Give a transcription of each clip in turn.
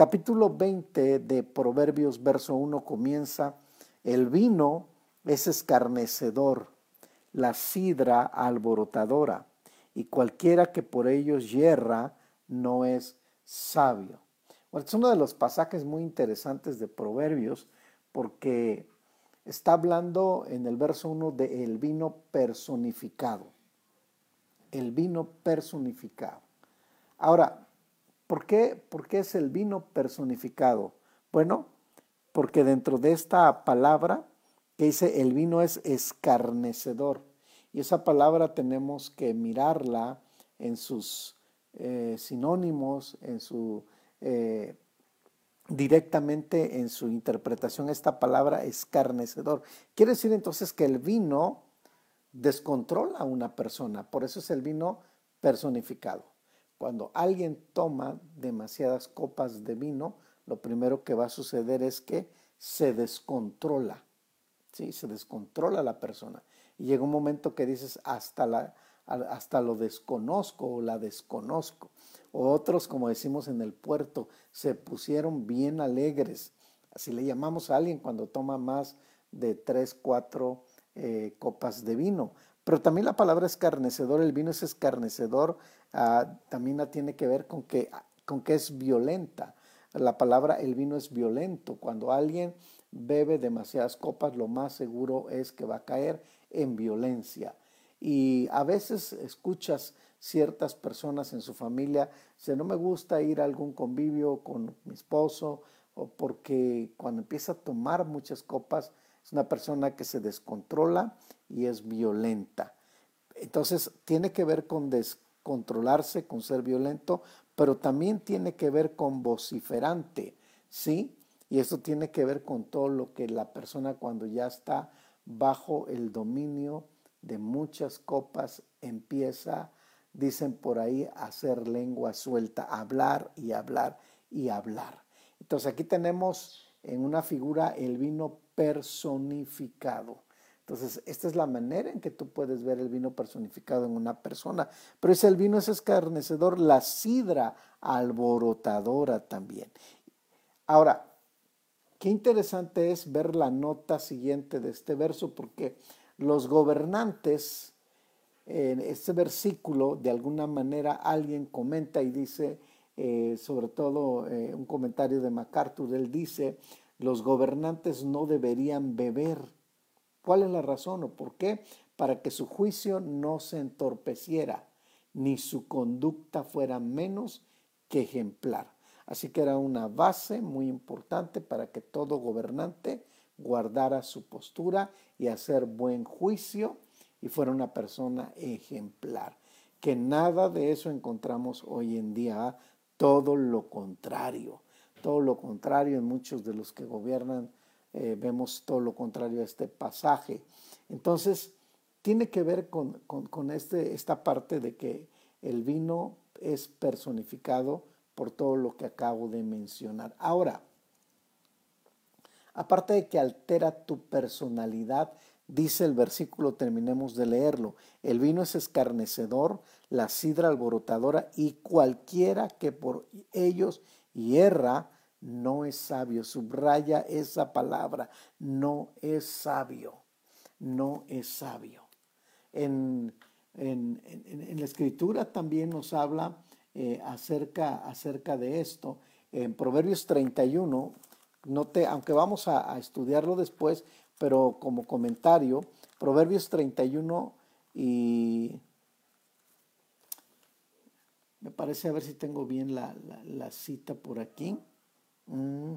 Capítulo 20 de Proverbios, verso 1 comienza, el vino es escarnecedor, la sidra alborotadora, y cualquiera que por ellos yerra no es sabio. Es uno de los pasajes muy interesantes de Proverbios porque está hablando en el verso 1 de el vino personificado. El vino personificado. Ahora, ¿por qué, ¿por qué es el vino personificado? Bueno, porque dentro de esta palabra que dice el vino es escarnecedor. Y esa palabra tenemos que mirarla en sus eh, sinónimos, en su eh, directamente en su interpretación esta palabra escarnecedor. Quiere decir entonces que el vino descontrola a una persona, por eso es el vino personificado. Cuando alguien toma demasiadas copas de vino, lo primero que va a suceder es que se descontrola. ¿sí? Se descontrola la persona. Y llega un momento que dices, hasta, la, hasta lo desconozco o la desconozco. O otros, como decimos en el puerto, se pusieron bien alegres. Así le llamamos a alguien cuando toma más de tres, cuatro eh, copas de vino. Pero también la palabra escarnecedor, el vino es escarnecedor, ah, también tiene que ver con que, con que es violenta. La palabra el vino es violento. Cuando alguien bebe demasiadas copas, lo más seguro es que va a caer en violencia. Y a veces escuchas ciertas personas en su familia, si no me gusta ir a algún convivio con mi esposo, o porque cuando empieza a tomar muchas copas, es una persona que se descontrola y es violenta. Entonces tiene que ver con descontrolarse, con ser violento, pero también tiene que ver con vociferante, ¿sí? Y eso tiene que ver con todo lo que la persona cuando ya está bajo el dominio de muchas copas empieza, dicen por ahí, a hacer lengua suelta, hablar y hablar y hablar. Entonces aquí tenemos en una figura el vino personificado. Entonces, esta es la manera en que tú puedes ver el vino personificado en una persona. Pero ese el vino es escarnecedor, la sidra alborotadora también. Ahora, Qué interesante es ver la nota siguiente de este verso, porque los gobernantes, en este versículo, de alguna manera alguien comenta y dice, eh, sobre todo eh, un comentario de MacArthur, él dice, los gobernantes no deberían beber. ¿Cuál es la razón o por qué? Para que su juicio no se entorpeciera, ni su conducta fuera menos que ejemplar. Así que era una base muy importante para que todo gobernante guardara su postura y hacer buen juicio y fuera una persona ejemplar. Que nada de eso encontramos hoy en día, todo lo contrario. Todo lo contrario en muchos de los que gobiernan eh, vemos todo lo contrario a este pasaje. Entonces, tiene que ver con, con este, esta parte de que el vino es personificado por todo lo que acabo de mencionar. Ahora, aparte de que altera tu personalidad, dice el versículo, terminemos de leerlo, el vino es escarnecedor, la sidra alborotadora y cualquiera que por ellos hierra no es sabio. Subraya esa palabra, no es sabio, no es sabio. En, en, en la escritura también nos habla eh, acerca, acerca de esto. En Proverbios 31, note, aunque vamos a, estudiarlo después, pero como comentario, Proverbios 31 y me parece a ver si tengo bien la, cita por aquí. Mm.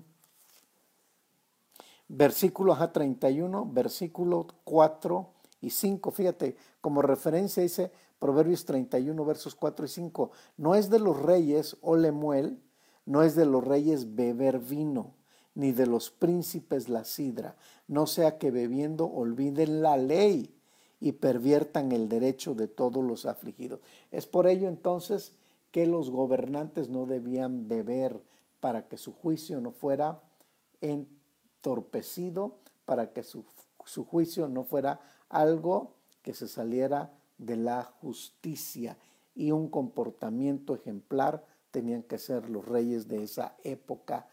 Versículo ajá, 31, versículo 4 y 5. Fíjate, como referencia dice, Proverbios 31, versos 4 y 5. No es de los reyes, o lemuel, no es de los reyes beber vino, ni de los príncipes la sidra, no sea que bebiendo olviden la ley y perviertan el derecho de todos los afligidos. Es por ello entonces que los gobernantes no debían beber para que su juicio no fuera entorpecido, para que su, su juicio no fuera algo que se saliera de la justicia y un comportamiento ejemplar tenían que ser los reyes de esa época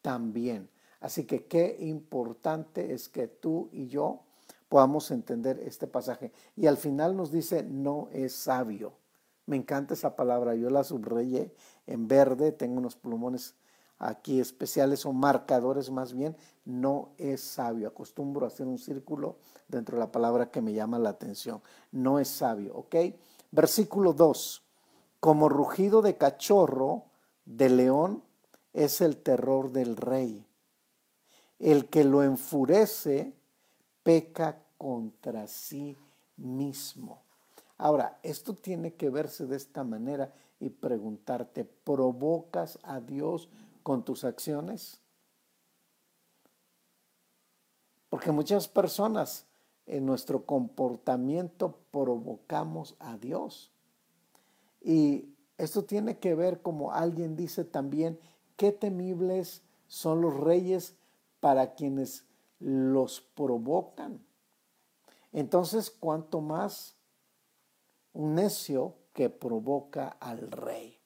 también. Así que qué importante es que tú y yo podamos entender este pasaje. Y al final nos dice, no es sabio. Me encanta esa palabra, yo la subrayé en verde, tengo unos plumones aquí especiales o marcadores más bien, no es sabio. Acostumbro a hacer un círculo dentro de la palabra que me llama la atención. No es sabio, ¿ok? Versículo 2. Como rugido de cachorro, de león, es el terror del rey. El que lo enfurece peca contra sí mismo. Ahora, esto tiene que verse de esta manera y preguntarte, ¿provocas a Dios con tus acciones? Porque muchas personas en nuestro comportamiento provocamos a Dios. Y esto tiene que ver, como alguien dice también, qué temibles son los reyes para quienes los provocan. Entonces, ¿cuánto más necio que provoca al rey?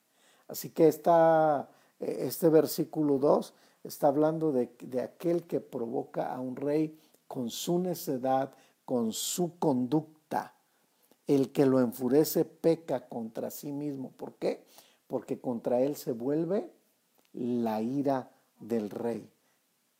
Así que esta, este versículo 2 está hablando de, de aquel que provoca a un rey con su necedad, con su conducta. El que lo enfurece peca contra sí mismo. ¿Por qué? Porque contra él se vuelve la ira del rey.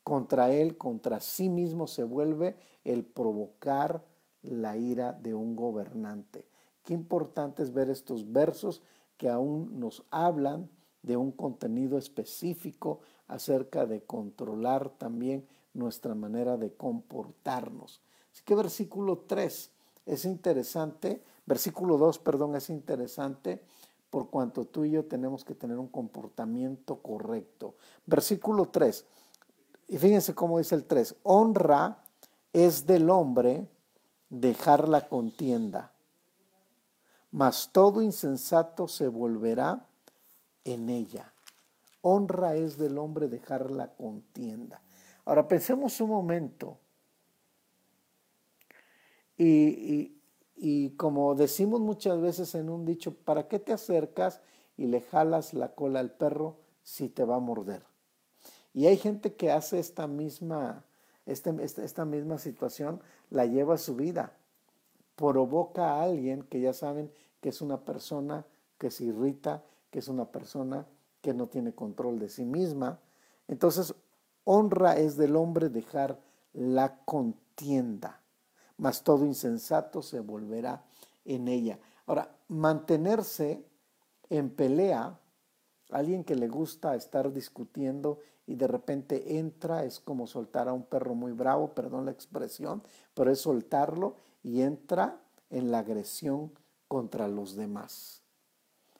Contra él, contra sí mismo se vuelve el provocar la ira de un gobernante. Qué importante es ver estos versos que aún nos hablan de un contenido específico acerca de controlar también nuestra manera de comportarnos. Así que versículo 3 es interesante, versículo 2, perdón, es interesante por cuanto tú y yo tenemos que tener un comportamiento correcto. Versículo 3, y fíjense cómo dice el 3, honra es del hombre dejar la contienda, mas todo insensato se volverá en ella. Honra es del hombre dejar la contienda. Ahora pensemos un momento. Y, y, como decimos muchas veces en un dicho, ¿para qué te acercas y le jalas la cola al perro si te va a morder? Y hay gente que hace esta misma, este, esta, esta misma situación, la lleva a su vida. Provoca a alguien que ya saben que es una persona que se irrita, que es una persona que no tiene control de sí misma. Entonces Honra es del hombre dejar la contienda, mas todo insensato se volverá en ella. Ahora, mantenerse en pelea, alguien que le gusta estar discutiendo y de repente entra, es como soltar a un perro muy bravo, perdón la expresión, pero es soltarlo y entra en la agresión contra los demás.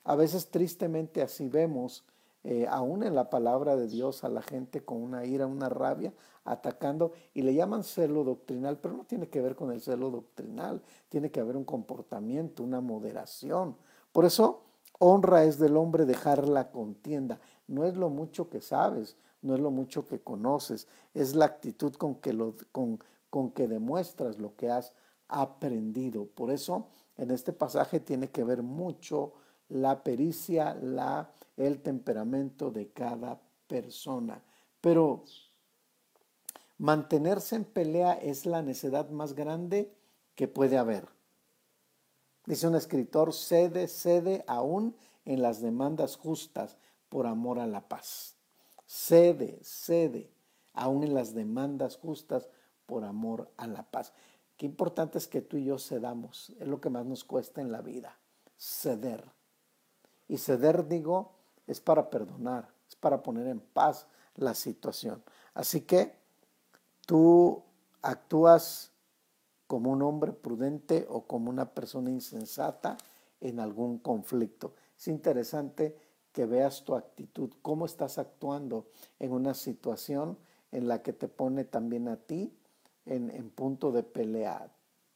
A veces tristemente así vemos eh, aún en la palabra de Dios a la gente con una ira, una rabia, atacando, y le llaman celo doctrinal, pero no tiene que ver con el celo doctrinal, tiene que haber un comportamiento, una moderación. Por eso, honra es del hombre dejar la contienda. No es lo mucho que sabes, no es lo mucho que conoces, es la actitud con que, lo, con, con que demuestras lo que has aprendido. Por eso, en este pasaje tiene que ver mucho la pericia, la el temperamento de cada persona. Pero mantenerse en pelea es la necedad más grande que puede haber. Dice un escritor, cede, cede aún en las demandas justas por amor a la paz. Cede, cede aún en las demandas justas por amor a la paz. Qué importante es que tú y yo cedamos, es lo que más nos cuesta en la vida, ceder. Y ceder, digo, es para perdonar, es para poner en paz la situación. Así que tú actúas como un hombre prudente o como una persona insensata en algún conflicto. Es interesante que veas tu actitud, cómo estás actuando en una situación en la que te pone también a ti en, punto de pelea.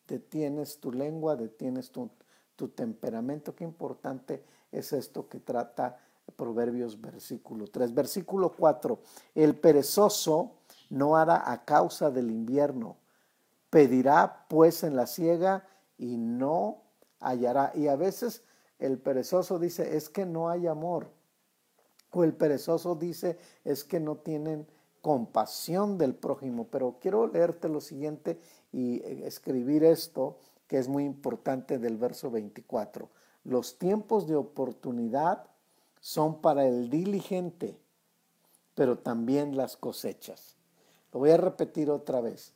Detienes tu lengua, detienes tu, tu temperamento. Qué importante es esto que trata Proverbios versículo 3. Versículo 4. El perezoso no hará a causa del invierno. Pedirá pues en la siega y no hallará. Y a veces el perezoso dice, es que no hay amor. O el perezoso dice es que no tienen compasión del prójimo. Pero quiero leerte lo siguiente y eh, escribir esto que es muy importante del verso 24. Los tiempos de oportunidad son para el diligente, pero también las cosechas. Lo voy a repetir otra vez.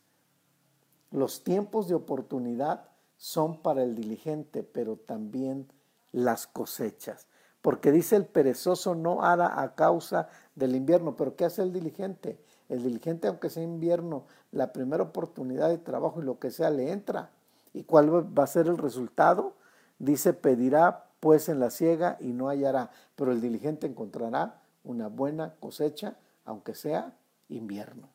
Los tiempos de oportunidad son para el diligente, pero también las cosechas. Porque dice el perezoso no hará a causa del invierno, pero ¿qué hace el diligente? El diligente, aunque sea invierno, la primera oportunidad de trabajo y lo que sea le entra. ¿Y cuál va a ser el resultado? Dice, pedirá pues en la ciega y no hallará, pero el diligente encontrará una buena cosecha, aunque sea invierno.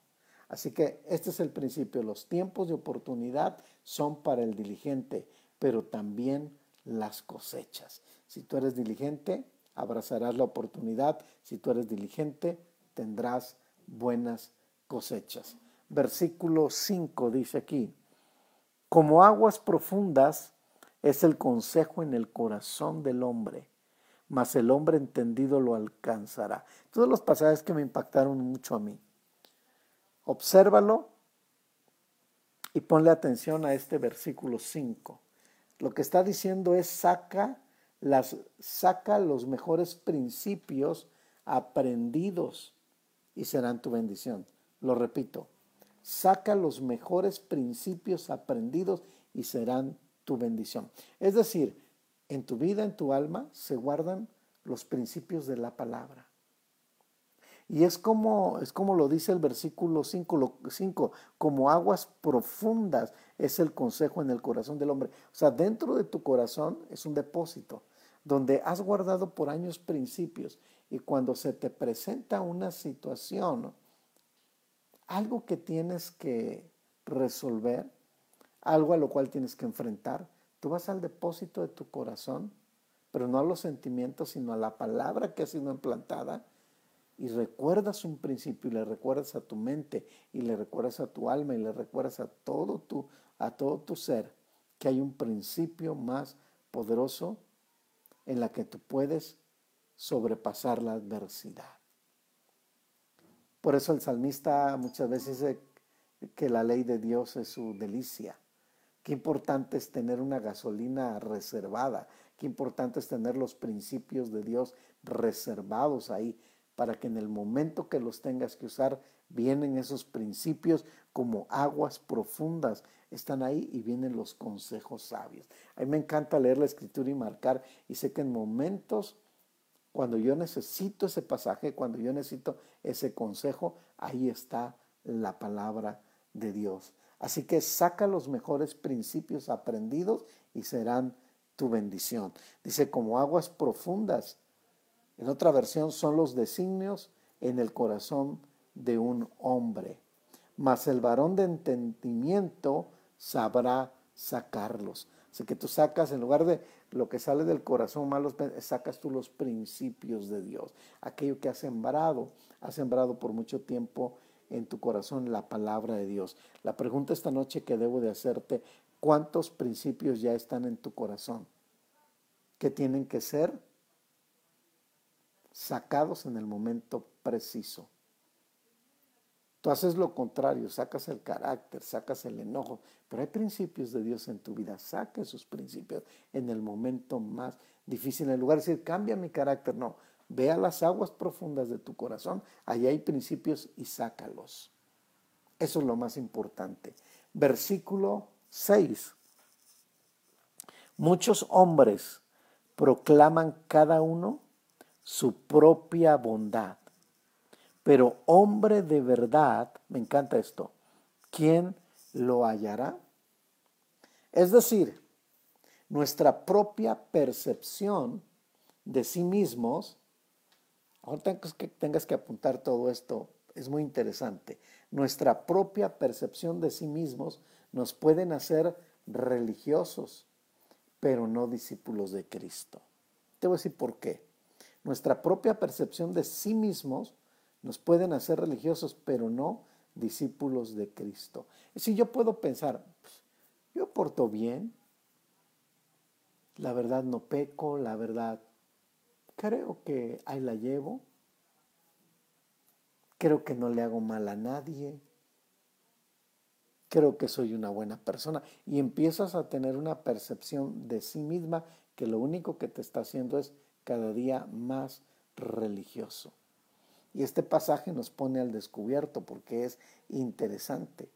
Así que este es el principio. Los tiempos de oportunidad son para el diligente, pero también las cosechas. Si tú eres diligente, abrazarás la oportunidad. Si tú eres diligente, tendrás buenas cosechas. Versículo 5 dice aquí, como aguas profundas es el consejo en el corazón del hombre, mas el hombre entendido lo alcanzará. Todos los pasajes que me impactaron mucho a mí. Obsérvalo y ponle atención a este versículo 5. Lo que está diciendo es saca, las, saca los mejores principios aprendidos y serán tu bendición. Lo repito, saca los mejores principios aprendidos y serán tu bendición. Es decir, en tu vida, en tu alma, se guardan los principios de la palabra. Y es como, es como lo dice el versículo 5, 5, como aguas profundas es el consejo en el corazón del hombre. O sea, dentro de tu corazón es un depósito donde has guardado por años principios y cuando se te presenta una situación, algo que tienes que resolver, algo a lo cual tienes que enfrentar, tú vas al depósito de tu corazón, pero no a los sentimientos, sino a la palabra que ha sido implantada y recuerdas un principio y le recuerdas a tu mente y le recuerdas a tu alma y le recuerdas a todo tu, a todo tu ser que hay un principio más poderoso en la que tú puedes sobrepasar la adversidad. Por eso el salmista muchas veces dice que la ley de Dios es su delicia. Qué importante es tener una gasolina reservada. Qué importante es tener los principios de Dios reservados ahí para que en el momento que los tengas que usar, vienen esos principios como aguas profundas, están ahí y vienen los consejos sabios. A mí me encanta leer la escritura y marcar y sé que en momentos cuando yo necesito ese pasaje, cuando yo necesito ese consejo, ahí está la palabra de Dios. Así que saca los mejores principios aprendidos y serán tu bendición. Dice, como aguas profundas en otra versión son los designios en el corazón de un hombre. Mas el varón de entendimiento sabrá sacarlos. Así que tú sacas, en lugar de lo que sale del corazón malo, sacas tú los principios de Dios. Aquello que has sembrado, has sembrado por mucho tiempo en tu corazón la palabra de Dios. La pregunta esta noche que debo de hacerte, ¿cuántos principios ya están en tu corazón? que tienen que ser sacados en el momento preciso. Tú haces lo contrario, sacas el carácter, sacas el enojo, pero hay principios de Dios en tu vida. Saca esos principios en el momento más difícil. En lugar de decir, cambia mi carácter, no. Ve a las aguas profundas de tu corazón, allí hay principios y sácalos. Eso es lo más importante. Versículo 6. Muchos hombres proclaman cada uno su propia bondad. Pero hombre de verdad, me encanta esto, ¿quién lo hallará? Es decir, nuestra propia percepción de sí mismos, ahora tengas que, tengas que apuntar todo esto, es muy interesante. Nuestra propia percepción de sí mismos nos pueden hacer religiosos, pero no discípulos de Cristo. Te voy a decir por qué. Nuestra propia percepción de sí mismos nos pueden hacer religiosos, pero no discípulos de Cristo. Si yo puedo pensar, pues, yo porto bien, la verdad no peco, la verdad creo que ahí la llevo, creo que no le hago mal a nadie, creo que soy una buena persona y empiezas a tener una percepción de sí misma que lo único que te está haciendo es cada día más religioso. Y este pasaje nos pone al descubierto porque es interesante,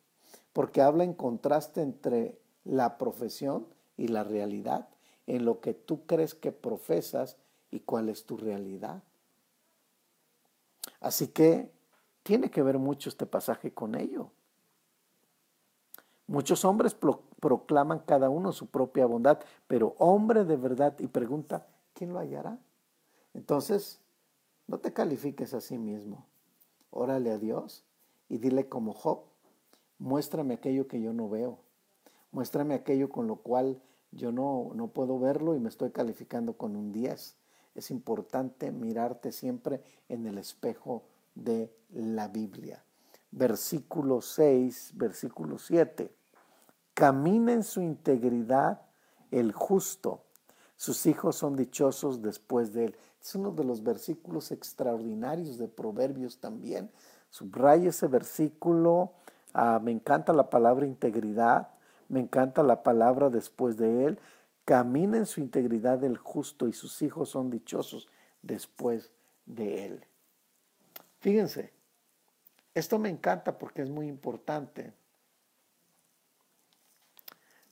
porque habla en contraste entre la profesión y la realidad, en lo que tú crees que profesas y cuál es tu realidad. Así que tiene que ver mucho este pasaje con ello. Muchos hombres proclaman cada uno su propia bondad, pero hombre de verdad y pregunta, ¿quién lo hallará? Entonces, no te califiques a sí mismo. Órale a Dios y dile como Job, muéstrame aquello que yo no veo. Muéstrame aquello con lo cual yo no, no puedo verlo y me estoy calificando con un 10. Es importante mirarte siempre en el espejo de la Biblia. Versículo 6, versículo 7. Camina en su integridad el justo. Sus hijos son dichosos después de él. Es uno de los versículos extraordinarios de Proverbios también. Subraya ese versículo. Ah, me encanta la palabra integridad. Me encanta la palabra después de él. Camina en su integridad el justo y sus hijos son dichosos después de él. Fíjense, esto me encanta porque es muy importante.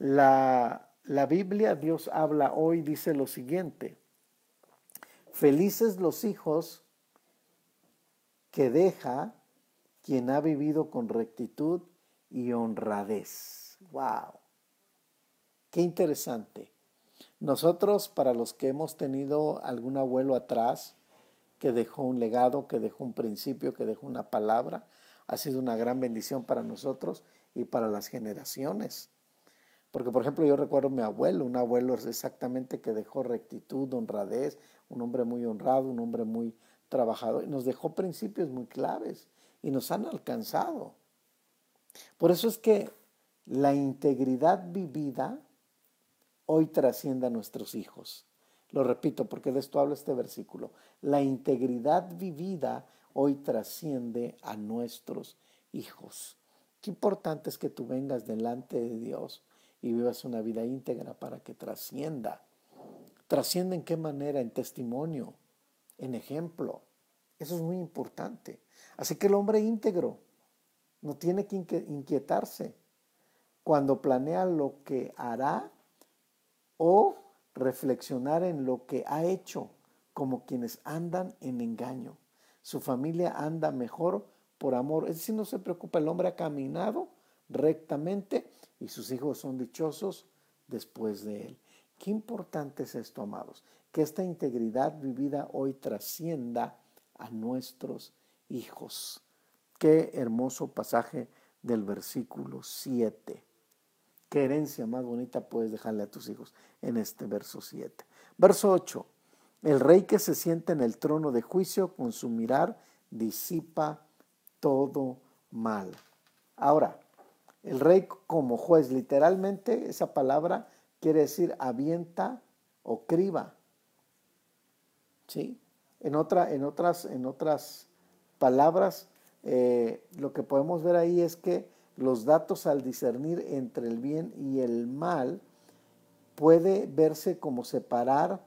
La, la Biblia, Dios habla hoy, dice lo siguiente. Felices los hijos que deja quien ha vivido con rectitud y honradez. ¡Wow! Qué interesante. Nosotros, para los que hemos tenido algún abuelo atrás, que dejó un legado, que dejó un principio, que dejó una palabra. Ha sido una gran bendición para nosotros y para las generaciones. Porque, por ejemplo, yo recuerdo a mi abuelo, un abuelo exactamente que dejó rectitud, honradez, un hombre muy honrado, un hombre muy trabajador, y nos dejó principios muy claves y nos han alcanzado. Por eso es que la integridad vivida hoy trasciende a nuestros hijos. Lo repito porque de esto habla este versículo. La integridad vivida hoy trasciende a nuestros hijos. Qué importante es que tú vengas delante de Dios y vivas una vida íntegra para que trascienda. ¿Trasciende en qué manera? En testimonio, en ejemplo. Eso es muy importante. Así que el hombre íntegro no tiene que inquietarse cuando planea lo que hará o reflexionar en lo que ha hecho, como quienes andan en engaño. Su familia anda mejor por amor. Es decir, no se preocupa, el hombre ha caminado rectamente y sus hijos son dichosos después de él. Qué importante es esto, amados, que esta integridad vivida hoy trascienda a nuestros hijos. Qué hermoso pasaje del versículo 7. ¿Qué herencia más bonita puedes dejarle a tus hijos en este verso 7? Verso 8. El rey que se siente en el trono de juicio con su mirar disipa todo mal. Ahora, el rey como juez, literalmente esa palabra quiere decir avienta o criba. ¿Sí? En, otra, en, otras, en otras palabras, eh, lo que podemos ver ahí es que los datos al discernir entre el bien y el mal puede verse como separar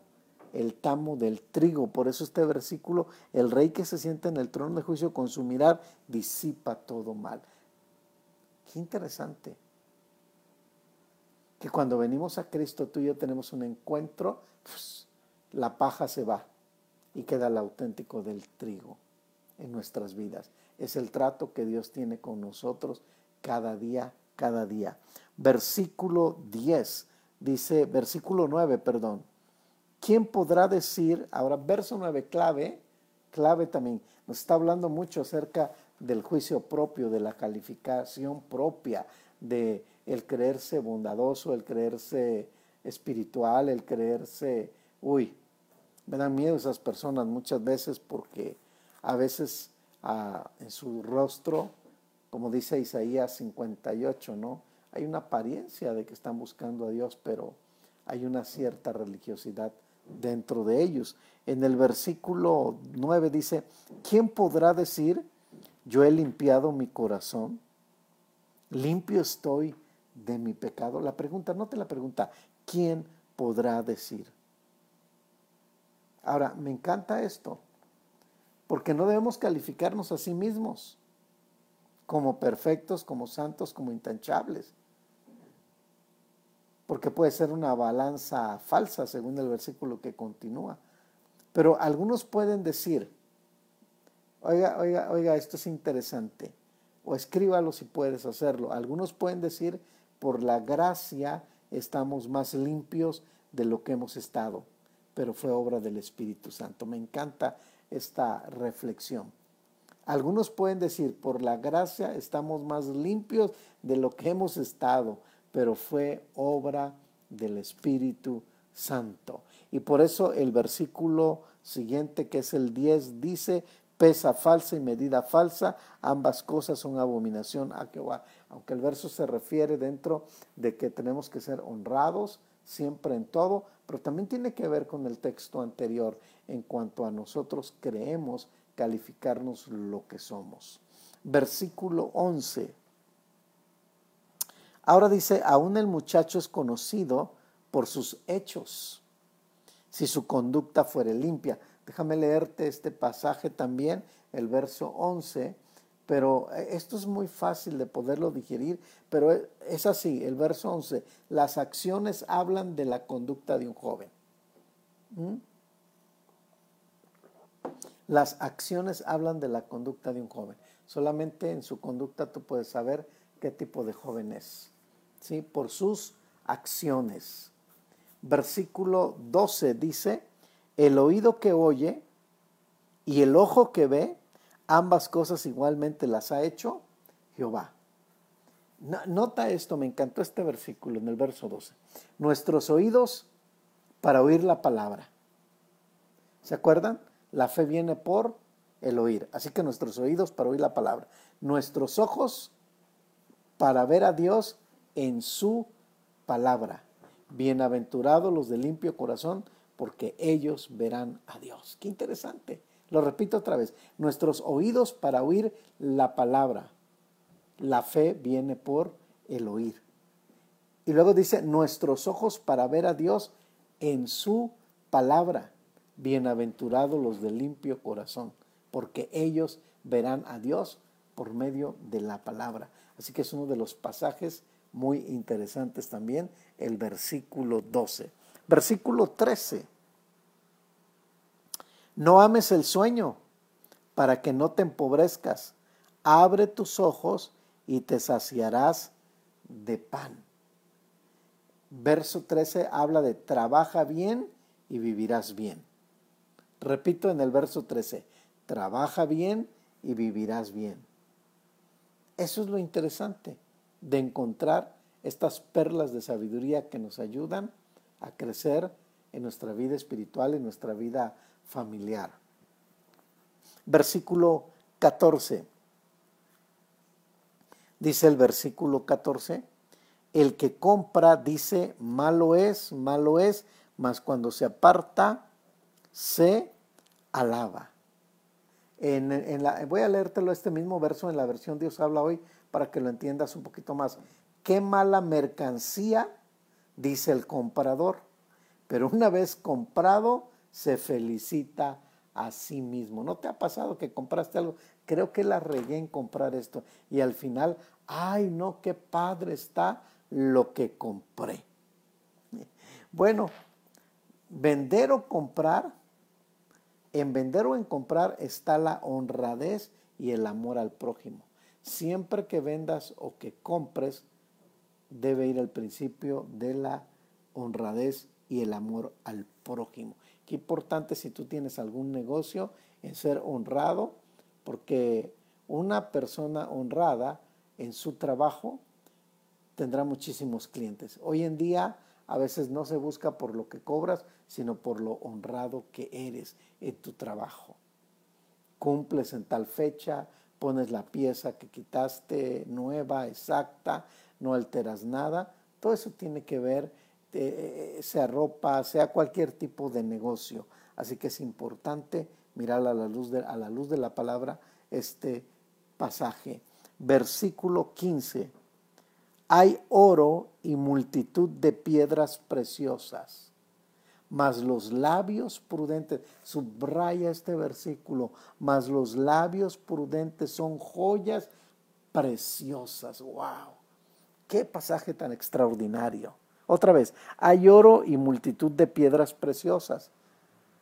el tamo del trigo. Por eso este versículo, el rey que se sienta en el trono de juicio con su mirar disipa todo mal. Qué interesante. Que cuando venimos a Cristo tú y yo tenemos un encuentro, pues, la paja se va y queda el auténtico del trigo en nuestras vidas. Es el trato que Dios tiene con nosotros cada día, cada día. Versículo 10, dice, versículo 9, perdón. ¿Quién podrá decir, ahora verso 9, clave, clave también, nos está hablando mucho acerca del juicio propio, de la calificación propia, de el creerse bondadoso, el creerse espiritual, el creerse, uy, me dan miedo esas personas muchas veces porque a veces ah, en su rostro como dice Isaías 58, ¿no? Hay una apariencia de que están buscando a Dios, pero hay una cierta religiosidad dentro de ellos. En el versículo 9 dice, ¿quién podrá decir, yo he limpiado mi corazón, limpio estoy de mi pecado. La pregunta, no te la pregunta, ¿quién podrá decir? Ahora, me encanta esto, porque no debemos calificarnos a sí mismos como perfectos, como santos, como intanchables. Porque puede ser una balanza falsa, según el versículo que continúa. Pero algunos pueden decir, oiga, oiga, oiga, esto es interesante, o escríbalo si puedes hacerlo. Algunos pueden decir, por la gracia estamos más limpios de lo que hemos estado, pero fue obra del Espíritu Santo. Me encanta esta reflexión. Algunos pueden decir, por la gracia estamos más limpios de lo que hemos estado, pero fue obra del Espíritu Santo. Y por eso el versículo siguiente, que es el 10, dice, pesa falsa y medida falsa, ambas cosas son abominación a Jehová. Aunque el verso se refiere dentro de que tenemos que ser honrados siempre en todo, pero también tiene que ver con el texto anterior en cuanto a nosotros creemos calificarnos lo que somos. Versículo 11. Ahora dice, aún el muchacho es conocido por sus hechos, si su conducta fuere limpia. Déjame leerte este pasaje también, el verso 11, pero esto es muy fácil de poderlo digerir, pero es así, el verso 11, las acciones hablan de la conducta de un joven. ¿Mm? Las acciones hablan de la conducta de un joven. Solamente en su conducta tú puedes saber qué tipo de joven es. ¿sí? Por sus acciones. Versículo 12 dice, el oído que oye y el ojo que ve, ambas cosas igualmente las ha hecho Jehová. Nota esto, me encantó este versículo en el verso 12. Nuestros oídos para oír la palabra. ¿Se acuerdan? La fe viene por el oír. Así que nuestros oídos para oír la palabra. Nuestros ojos para ver a Dios en su palabra. Bienaventurados los de limpio corazón, porque ellos verán a Dios. Qué interesante. Lo repito otra vez. Nuestros oídos para oír la palabra. La fe viene por el oír. Y luego dice, nuestros ojos para ver a Dios en su palabra. Bienaventurados los de limpio corazón, porque ellos verán a Dios por medio de la palabra. Así que es uno de los pasajes muy interesantes también, el versículo 12. Versículo 13. No ames el sueño para que no te empobrezcas. Abre tus ojos y te saciarás de pan. Verso 13 habla de trabaja bien y vivirás bien. Repito en el verso 13, trabaja bien y vivirás bien. Eso es lo interesante de encontrar estas perlas de sabiduría que nos ayudan a crecer en nuestra vida espiritual, en nuestra vida familiar. Versículo 14. Dice el versículo 14, el que compra dice, malo es, malo es, mas cuando se aparta, se alaba. Voy a leértelo este mismo verso en la versión Dios habla hoy para que lo entiendas un poquito más. Qué mala mercancía, dice el comprador, pero una vez comprado se felicita a sí mismo. ¿No te ha pasado que compraste algo? Creo que la regué en comprar esto y al final, ay no, qué padre está lo que compré. Bueno, vender o comprar en vender o en comprar está la honradez y el amor al prójimo. Siempre que vendas o que compres, debe ir al principio de la honradez y el amor al prójimo. Qué importante si tú tienes algún negocio en ser honrado, porque una persona honrada en su trabajo tendrá muchísimos clientes. Hoy en día a veces no se busca por lo que cobras, sino por lo honrado que eres en tu trabajo. Cumples en tal fecha, pones la pieza que quitaste nueva, exacta, no alteras nada. Todo eso tiene que ver, eh, sea ropa, sea cualquier tipo de negocio. Así que es importante mirar a la luz de, a la, luz de la palabra este pasaje, versículo 15. Hay oro y multitud de piedras preciosas, mas los labios prudentes, subraya este versículo, mas los labios prudentes son joyas preciosas. ¡Wow! ¡Qué pasaje tan extraordinario! Otra vez, hay oro y multitud de piedras preciosas,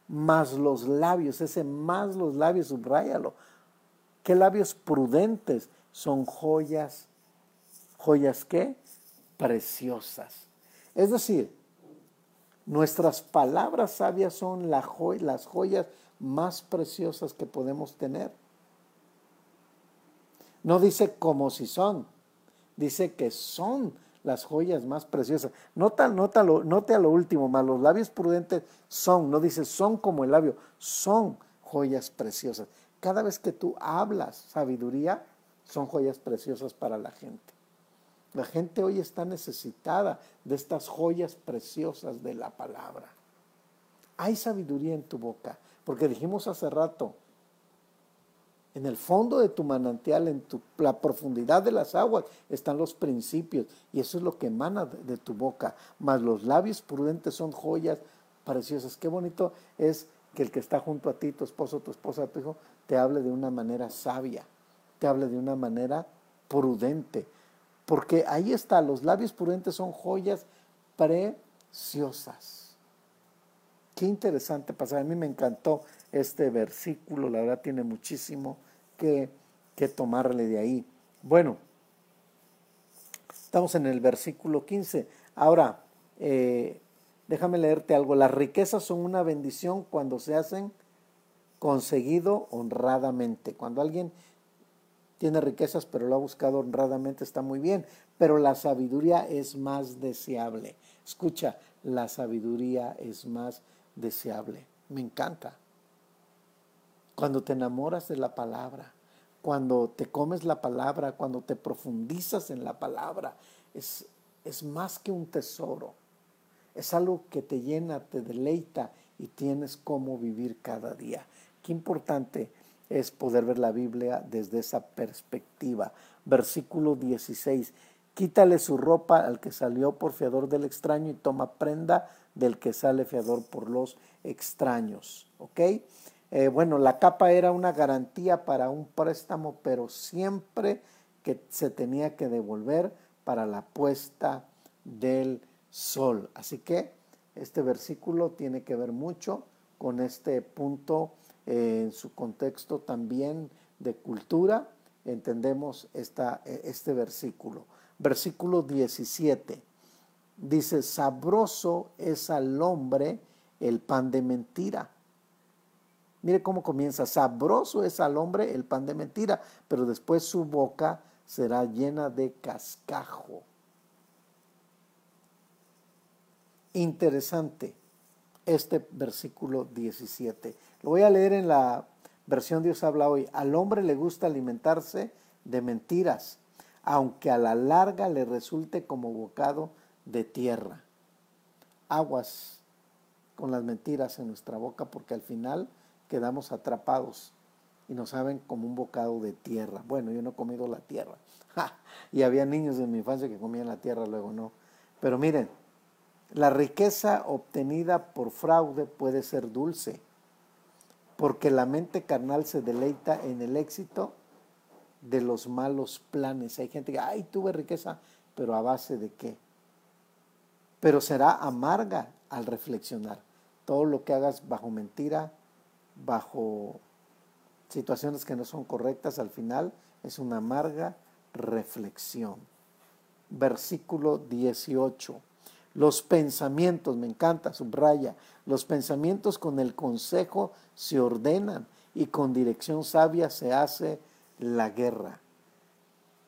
mas los labios, ese más los labios, subráyalo. ¿Qué labios prudentes son joyas? ¿Joyas qué? Preciosas. Es decir, nuestras palabras sabias son las joyas más preciosas que podemos tener. No dice como si son, dice que son las joyas más preciosas. Nota, nota lo, note a lo último, más los labios prudentes son, no dice son como el labio, son joyas preciosas. Cada vez que tú hablas sabiduría, son joyas preciosas para la gente. La gente hoy está necesitada de estas joyas preciosas de la palabra. Hay sabiduría en tu boca, porque dijimos hace rato, en el fondo de tu manantial, en la profundidad de las aguas, están los principios. Y eso es lo que emana de, tu boca. Mas los labios prudentes son joyas preciosas. Qué bonito es que el que está junto a ti, tu esposo, tu esposa, tu hijo, te hable de una manera sabia, te hable de una manera prudente. Porque ahí está, los labios prudentes son joyas preciosas. Qué interesante pasar. A mí me encantó este versículo, la verdad tiene muchísimo que, tomarle de ahí. Bueno, estamos en el versículo 15. Ahora, eh, déjame leerte algo. Las riquezas son una bendición cuando se hacen conseguido honradamente. Cuando alguien tiene riquezas pero lo ha buscado honradamente está muy bien, pero la sabiduría es más deseable. Escucha, la sabiduría es más deseable. Me encanta. Cuando te enamoras de la palabra, cuando te comes la palabra, cuando te profundizas en la palabra, es, es más que un tesoro. Es algo que te llena, te deleita y tienes cómo vivir cada día. Qué importante es poder ver la Biblia desde esa perspectiva. Versículo 16. Quítale su ropa al que salió por fiador del extraño y toma prenda del que sale fiador por los extraños. ¿Ok? Eh, bueno, la capa era una garantía para un préstamo, pero siempre que se tenía que devolver para la puesta del sol. Así que este versículo tiene que ver mucho con este punto eh, en su contexto también de cultura. Entendemos esta, este versículo. Versículo 17 dice, sabroso es al hombre el pan de mentira Mire cómo comienza. Sabroso es al hombre el pan de mentira, pero después su boca será llena de cascajo. Interesante este versículo 17. Lo voy a leer en la versión Dios habla hoy. Al hombre le gusta alimentarse de mentiras, aunque a la larga le resulte como bocado de tierra. Aguas con las mentiras en nuestra boca, porque al final quedamos atrapados y nos saben como un bocado de tierra. Bueno, yo no he comido la tierra. y había niños en mi infancia que comían la tierra, luego no. Pero miren, la riqueza obtenida por fraude puede ser dulce, porque la mente carnal se deleita en el éxito de los malos planes. Hay gente que, ay, tuve riqueza, pero a base de qué? Pero será amarga al reflexionar. Todo lo que hagas bajo mentira, bajo situaciones que no son correctas, al final es una amarga reflexión. Versículo 18. Los pensamientos, me encanta, subraya, los pensamientos con el consejo se ordenan y con dirección sabia se hace la guerra.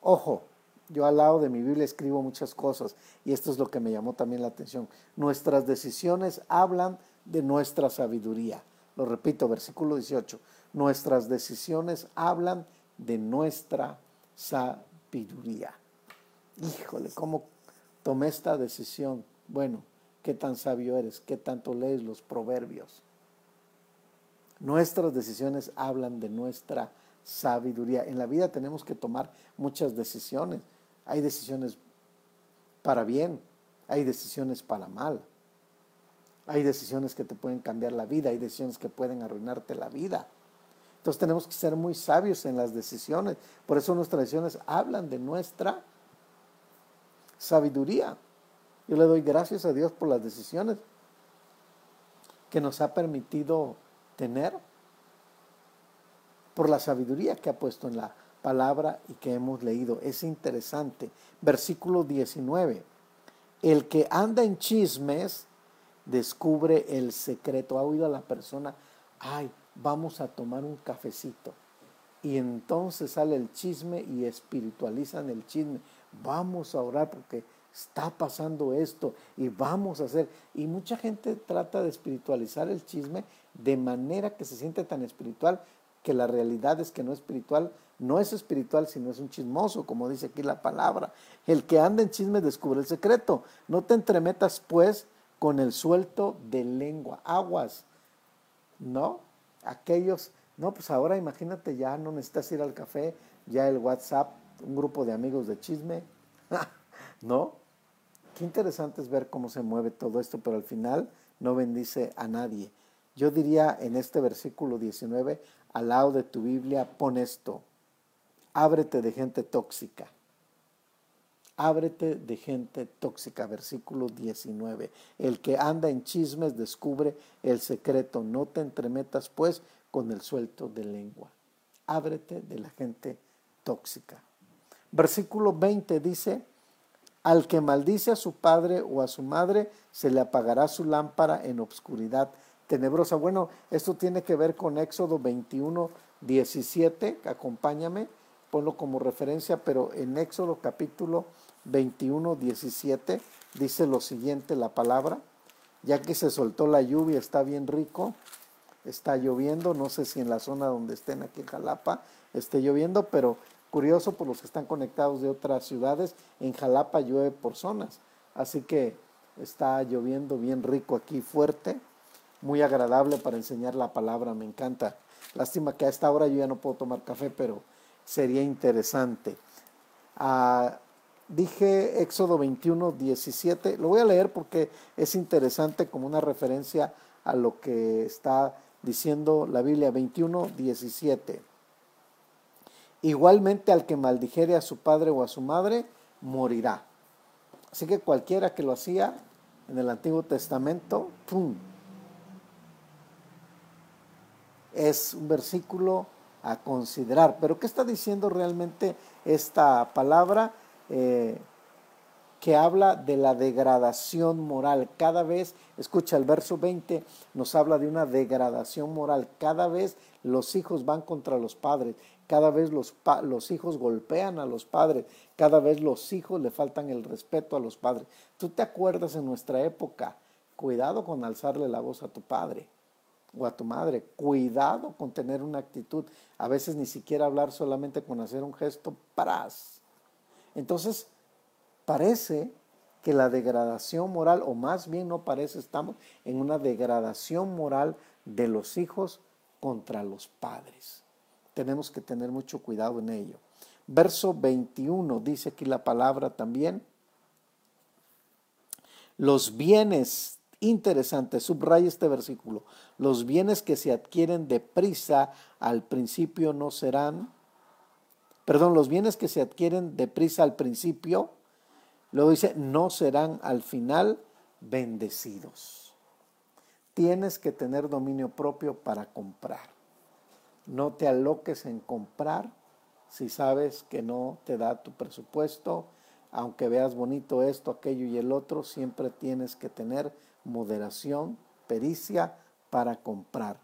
Ojo, yo al lado de mi Biblia escribo muchas cosas y esto es lo que me llamó también la atención. Nuestras decisiones hablan de nuestra sabiduría. Lo repito, versículo 18. Nuestras decisiones hablan de nuestra sabiduría. Híjole, ¿cómo tomé esta decisión? Bueno, ¿qué tan sabio eres? ¿Qué tanto lees los proverbios? Nuestras decisiones hablan de nuestra sabiduría. En la vida tenemos que tomar muchas decisiones. Hay decisiones para bien, hay decisiones para mal. Hay decisiones que te pueden cambiar la vida, hay decisiones que pueden arruinarte la vida. Entonces tenemos que ser muy sabios en las decisiones. Por eso nuestras decisiones hablan de nuestra sabiduría. Yo le doy gracias a Dios por las decisiones que nos ha permitido tener, por la sabiduría que ha puesto en la palabra y que hemos leído. Es interesante. Versículo 19. El que anda en chismes descubre el secreto. Ha oído a la persona, ay, vamos a tomar un cafecito. Y entonces sale el chisme y espiritualizan el chisme. Vamos a orar porque está pasando esto y vamos a hacer. Y mucha gente trata de espiritualizar el chisme de manera que se siente tan espiritual que la realidad es que no es espiritual, no es espiritual, sino es un chismoso, como dice aquí la palabra. El que anda en chisme descubre el secreto. No te entremetas pues con el suelto de lengua, aguas, ¿no? Aquellos, no, pues ahora imagínate, ya no necesitas ir al café, ya el WhatsApp, un grupo de amigos de chisme, ¿no? Qué interesante es ver cómo se mueve todo esto, pero al final no bendice a nadie. Yo diría en este versículo 19, al lado de tu Biblia, pon esto, ábrete de gente tóxica ábrete de gente tóxica, versículo 19. El que anda en chismes descubre el secreto, no te entremetas pues con el suelto de lengua. Ábrete de la gente tóxica. Versículo 20 dice, al que maldice a su padre o a su madre, se le apagará su lámpara en obscuridad tenebrosa. Bueno, esto tiene que ver con Éxodo 21, 17, acompáñame, ponlo como referencia, pero en Éxodo capítulo 21, 17 dice lo siguiente la palabra, ya que se soltó la lluvia, está bien rico, está lloviendo, no sé si en la zona donde estén aquí en Jalapa esté lloviendo, pero curioso por los que están conectados de otras ciudades, en Jalapa llueve por zonas, así que está lloviendo bien rico aquí fuerte, muy agradable para enseñar la palabra, me encanta. Lástima que a esta hora yo ya no puedo tomar café, pero sería interesante. Ah, dije Éxodo 21, 17. Lo voy a leer porque es interesante como una referencia a lo que está diciendo la Biblia 21, 17. Igualmente al que maldijere a su padre o a su madre, morirá. Así que cualquiera que lo hacía en el Antiguo Testamento, ¡pum! Es un versículo a considerar. Pero ¿qué está diciendo realmente esta palabra? Eh, que habla de la degradación moral. Cada vez, escucha, el verso 20 nos habla de una degradación moral. Cada vez los hijos van contra los padres, cada vez los, los, hijos golpean a los padres, cada vez los hijos le faltan el respeto a los padres. Tú te acuerdas en nuestra época, cuidado con alzarle la voz a tu padre o a tu madre, cuidado con tener una actitud, a veces ni siquiera hablar solamente con hacer un gesto, pras entonces, parece que la degradación moral, o más bien no parece, estamos en una degradación moral de los hijos contra los padres. Tenemos que tener mucho cuidado en ello. Verso 21 dice aquí la palabra también. Los bienes, interesante, subraya este versículo, los bienes que se adquieren deprisa al principio no serán perdón, los bienes que se adquieren deprisa al principio, luego dice, no serán al final bendecidos. Tienes que tener dominio propio para comprar. No te aloques en comprar si sabes que no te da tu presupuesto, aunque veas bonito esto, aquello y el otro, siempre tienes que tener moderación, pericia para comprar.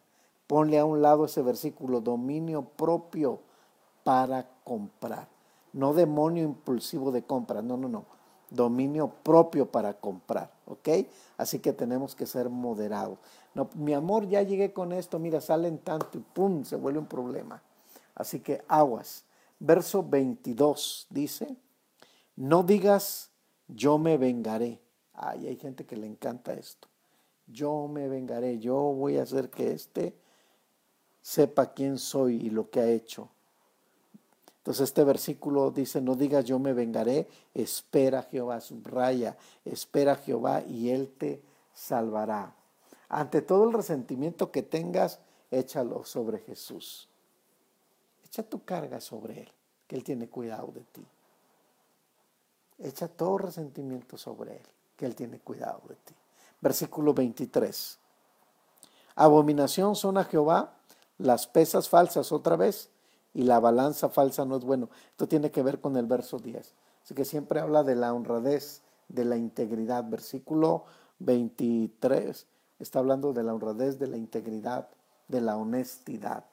Ponle a un lado ese versículo, dominio propio para comprar. No demonio impulsivo de compra, no, no, no. Dominio propio para comprar, ¿ok? Así que tenemos que ser moderados. No, mi amor, ya llegué con esto, mira, salen tanto y pum, se vuelve un problema. Así que aguas. Verso 22 dice, no digas, yo me vengaré. Ay, hay gente que le encanta esto. Yo me vengaré, yo voy a hacer que éste sepa quién soy y lo que ha hecho. Entonces este versículo dice, no digas yo me vengaré, espera Jehová, subraya, espera Jehová y Él te salvará. Ante todo el resentimiento que tengas, échalo sobre Jesús. Echa tu carga sobre Él, que Él tiene cuidado de ti. Echa todo resentimiento sobre Él, que Él tiene cuidado de ti. Versículo 23. Abominación son a Jehová las pesas falsas otra vez y la balanza falsa no es bueno. Esto tiene que ver con el verso 10. Así que siempre habla de la honradez, de la integridad. Versículo 23 está hablando de la honradez, de la integridad, de la honestidad.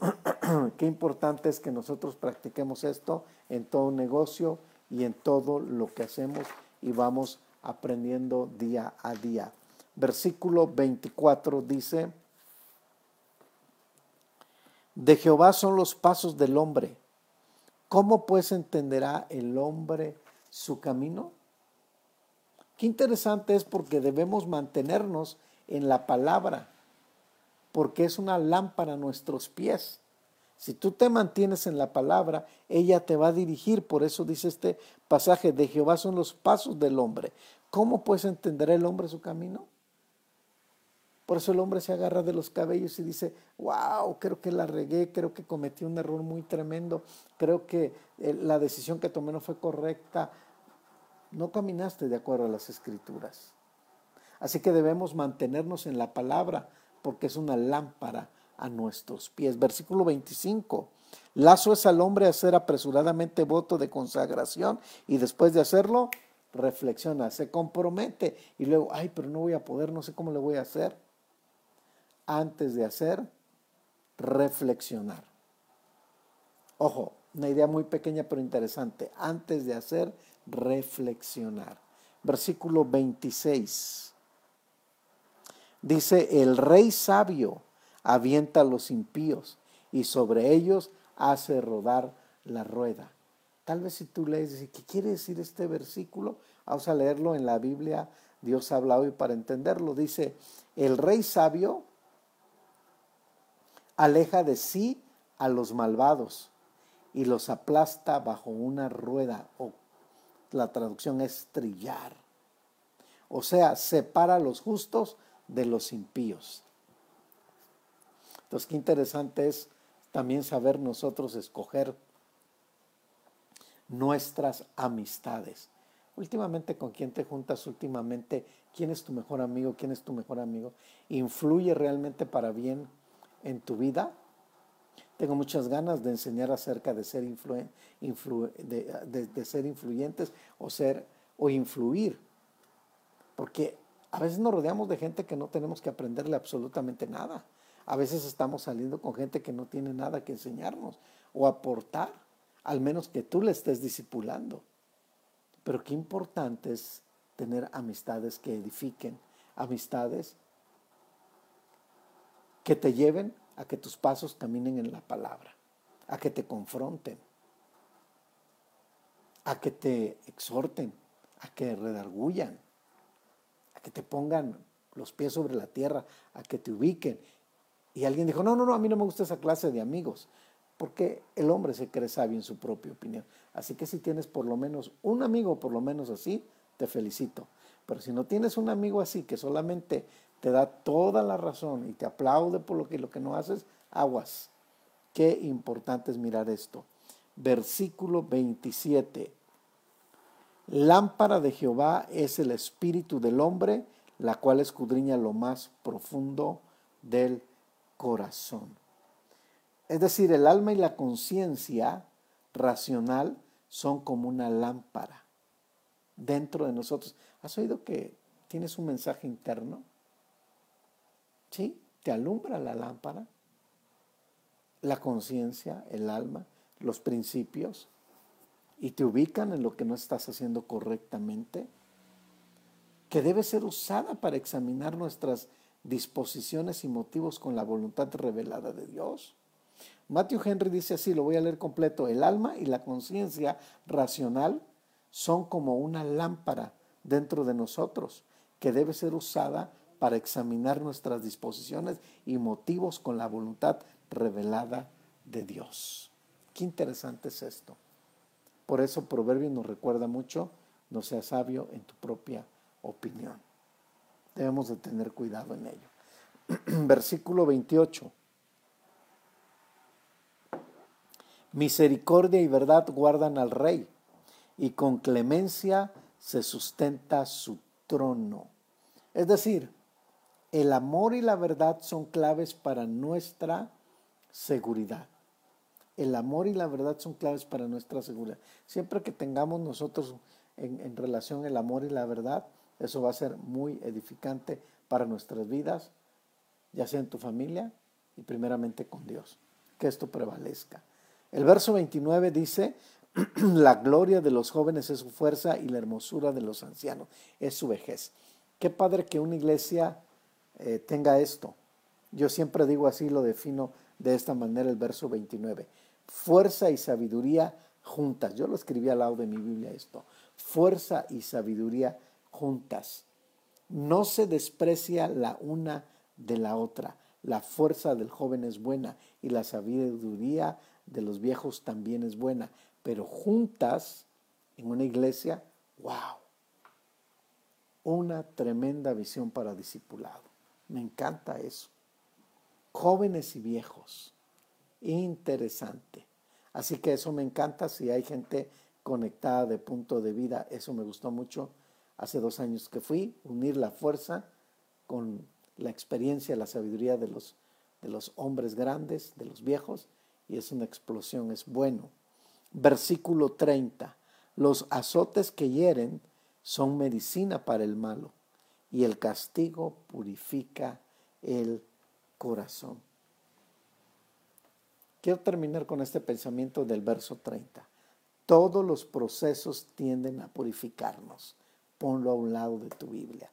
Qué importante es que nosotros practiquemos esto en todo negocio y en todo lo que hacemos y vamos aprendiendo día a día. Versículo 24 dice, de Jehová son los pasos del hombre. ¿Cómo pues entenderá el hombre su camino? Qué interesante es porque debemos mantenernos en la palabra, porque es una lámpara a nuestros pies. Si tú te mantienes en la palabra, ella te va a dirigir. Por eso dice este pasaje, de Jehová son los pasos del hombre. ¿Cómo pues entenderá el hombre su camino? Por eso el hombre se agarra de los cabellos y dice, wow, creo que la regué, creo que cometí un error muy tremendo, creo que eh, la decisión que tomé no fue correcta. No caminaste de acuerdo a las escrituras. Así que debemos mantenernos en la palabra porque es una lámpara a nuestros pies. Versículo 25. Lazo es al hombre hacer apresuradamente voto de consagración y después de hacerlo, reflexiona, se compromete y luego, ay, pero no voy a poder, no sé cómo le voy a hacer antes de hacer, reflexionar. Ojo, una idea muy pequeña pero interesante. Antes de hacer, reflexionar. Versículo 26. Dice, el rey sabio avienta a los impíos y sobre ellos hace rodar la rueda. Tal vez si tú lees, ¿qué quiere decir este versículo? Vamos a leerlo en la Biblia. Dios habla hoy para entenderlo. Dice, el rey sabio aleja de sí a los malvados y los aplasta bajo una rueda, o la traducción es trillar. O sea, separa a los justos de los impíos. Entonces, qué interesante es también saber nosotros escoger nuestras amistades. Últimamente, ¿con quién te juntas? Últimamente, ¿quién es tu mejor amigo? ¿Quién es tu mejor amigo? ¿Influye realmente para bien en tu vida. Tengo muchas ganas de enseñar acerca de ser, de, ser influyentes o ser o influir. Porque a veces nos rodeamos de gente que no tenemos que aprenderle absolutamente nada. A veces estamos saliendo con gente que no tiene nada que enseñarnos o aportar, al menos que tú le estés discipulando. Pero qué importante es tener amistades que edifiquen, amistades que te lleven a que tus pasos caminen en la palabra, a que te confronten, a que te exhorten, a que redargullan, a que te pongan los pies sobre la tierra, a que te ubiquen. Y alguien dijo, no, no, no, a mí no me gusta esa clase de amigos, porque el hombre se cree sabio en su propia opinión. Así que si tienes por lo menos un amigo, por lo menos así, te felicito. Pero si no tienes un amigo así que solamente te da toda la razón y te aplaude por lo que, lo que no haces, aguas. Qué importante es mirar esto. Versículo 27. Lámpara de Jehová es el espíritu del hombre, la cual escudriña lo más profundo del corazón. Es decir, el alma y la conciencia racional son como una lámpara dentro de nosotros. ¿Has oído que tienes un mensaje interno? ¿Sí? Te alumbra la lámpara, la conciencia, el alma, los principios, y te ubican en lo que no estás haciendo correctamente, que debe ser usada para examinar nuestras disposiciones y motivos con la voluntad revelada de Dios. Matthew Henry dice así, lo voy a leer completo, el alma y la conciencia racional son como una lámpara dentro de nosotros que debe ser usada para examinar nuestras disposiciones y motivos con la voluntad revelada de Dios. Qué interesante es esto. Por eso Proverbio nos recuerda mucho, no seas sabio en tu propia opinión. Debemos de tener cuidado en ello. Versículo 28. Misericordia y verdad guardan al rey, y con clemencia se sustenta su trono. Es decir, el amor y la verdad son claves para nuestra seguridad. El amor y la verdad son claves para nuestra seguridad. Siempre que tengamos nosotros en, relación el amor y la verdad, eso va a ser muy edificante para nuestras vidas, ya sea en tu familia y primeramente con Dios. Que esto prevalezca. El verso 29 dice, la gloria de los jóvenes es su fuerza y la hermosura de los ancianos es su vejez. Qué padre que una iglesia eh, tenga esto. Yo siempre digo así, lo defino de esta manera el verso 29. Fuerza y sabiduría juntas. Yo lo escribí al lado de mi Biblia esto. Fuerza y sabiduría juntas. No se desprecia la una de la otra. La fuerza del joven es buena y la sabiduría de los viejos también es buena, pero juntas en una iglesia, wow, una tremenda visión para discipulado. Me encanta eso. Jóvenes y viejos, interesante. Así que eso me encanta si hay gente conectada de punto de vida, eso me gustó mucho. Hace dos años que fui, unir la fuerza con la experiencia, la sabiduría de los, de los hombres grandes, de los viejos, y es una explosión, es bueno. Versículo 30. Los azotes que hieren son medicina para el malo y el castigo purifica el corazón. Quiero terminar con este pensamiento del verso 30. Todos los procesos tienden a purificarnos. Ponlo a un lado de tu Biblia.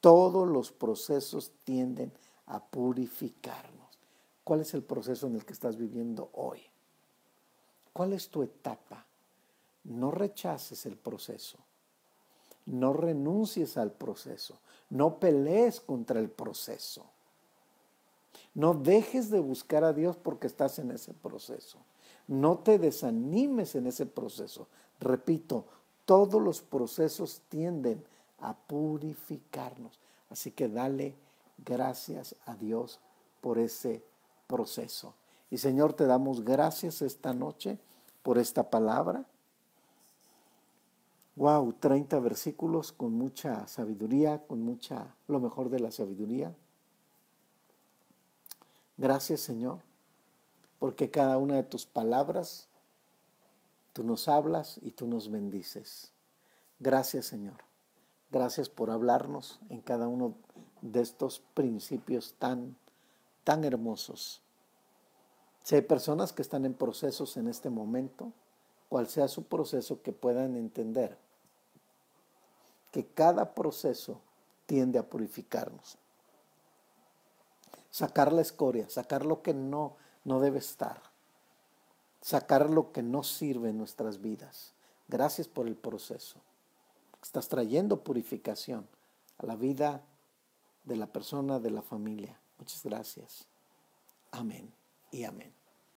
Todos los procesos tienden a purificarnos. ¿Cuál es el proceso en el que estás viviendo hoy? ¿Cuál es tu etapa? No rechaces el proceso. No renuncies al proceso. No pelees contra el proceso. No dejes de buscar a Dios porque estás en ese proceso. No te desanimes en ese proceso. Repito, todos los procesos tienden a purificarnos. Así que dale gracias a Dios por ese proceso. Y Señor, te damos gracias esta noche por esta palabra. Wow, 30 versículos con mucha sabiduría, con mucha, lo mejor de la sabiduría. Gracias, Señor, porque cada una de tus palabras tú nos hablas y tú nos bendices. Gracias, Señor. Gracias por hablarnos en cada uno de estos principios tan tan hermosos. Si hay personas que están en procesos en este momento, cual sea su proceso, que puedan entender que cada proceso tiende a purificarnos. Sacar la escoria, sacar lo que no, no debe estar, sacar lo que no sirve en nuestras vidas. Gracias por el proceso. Estás trayendo purificación a la vida de la persona, de la familia. Muchas gracias. Amén y amén.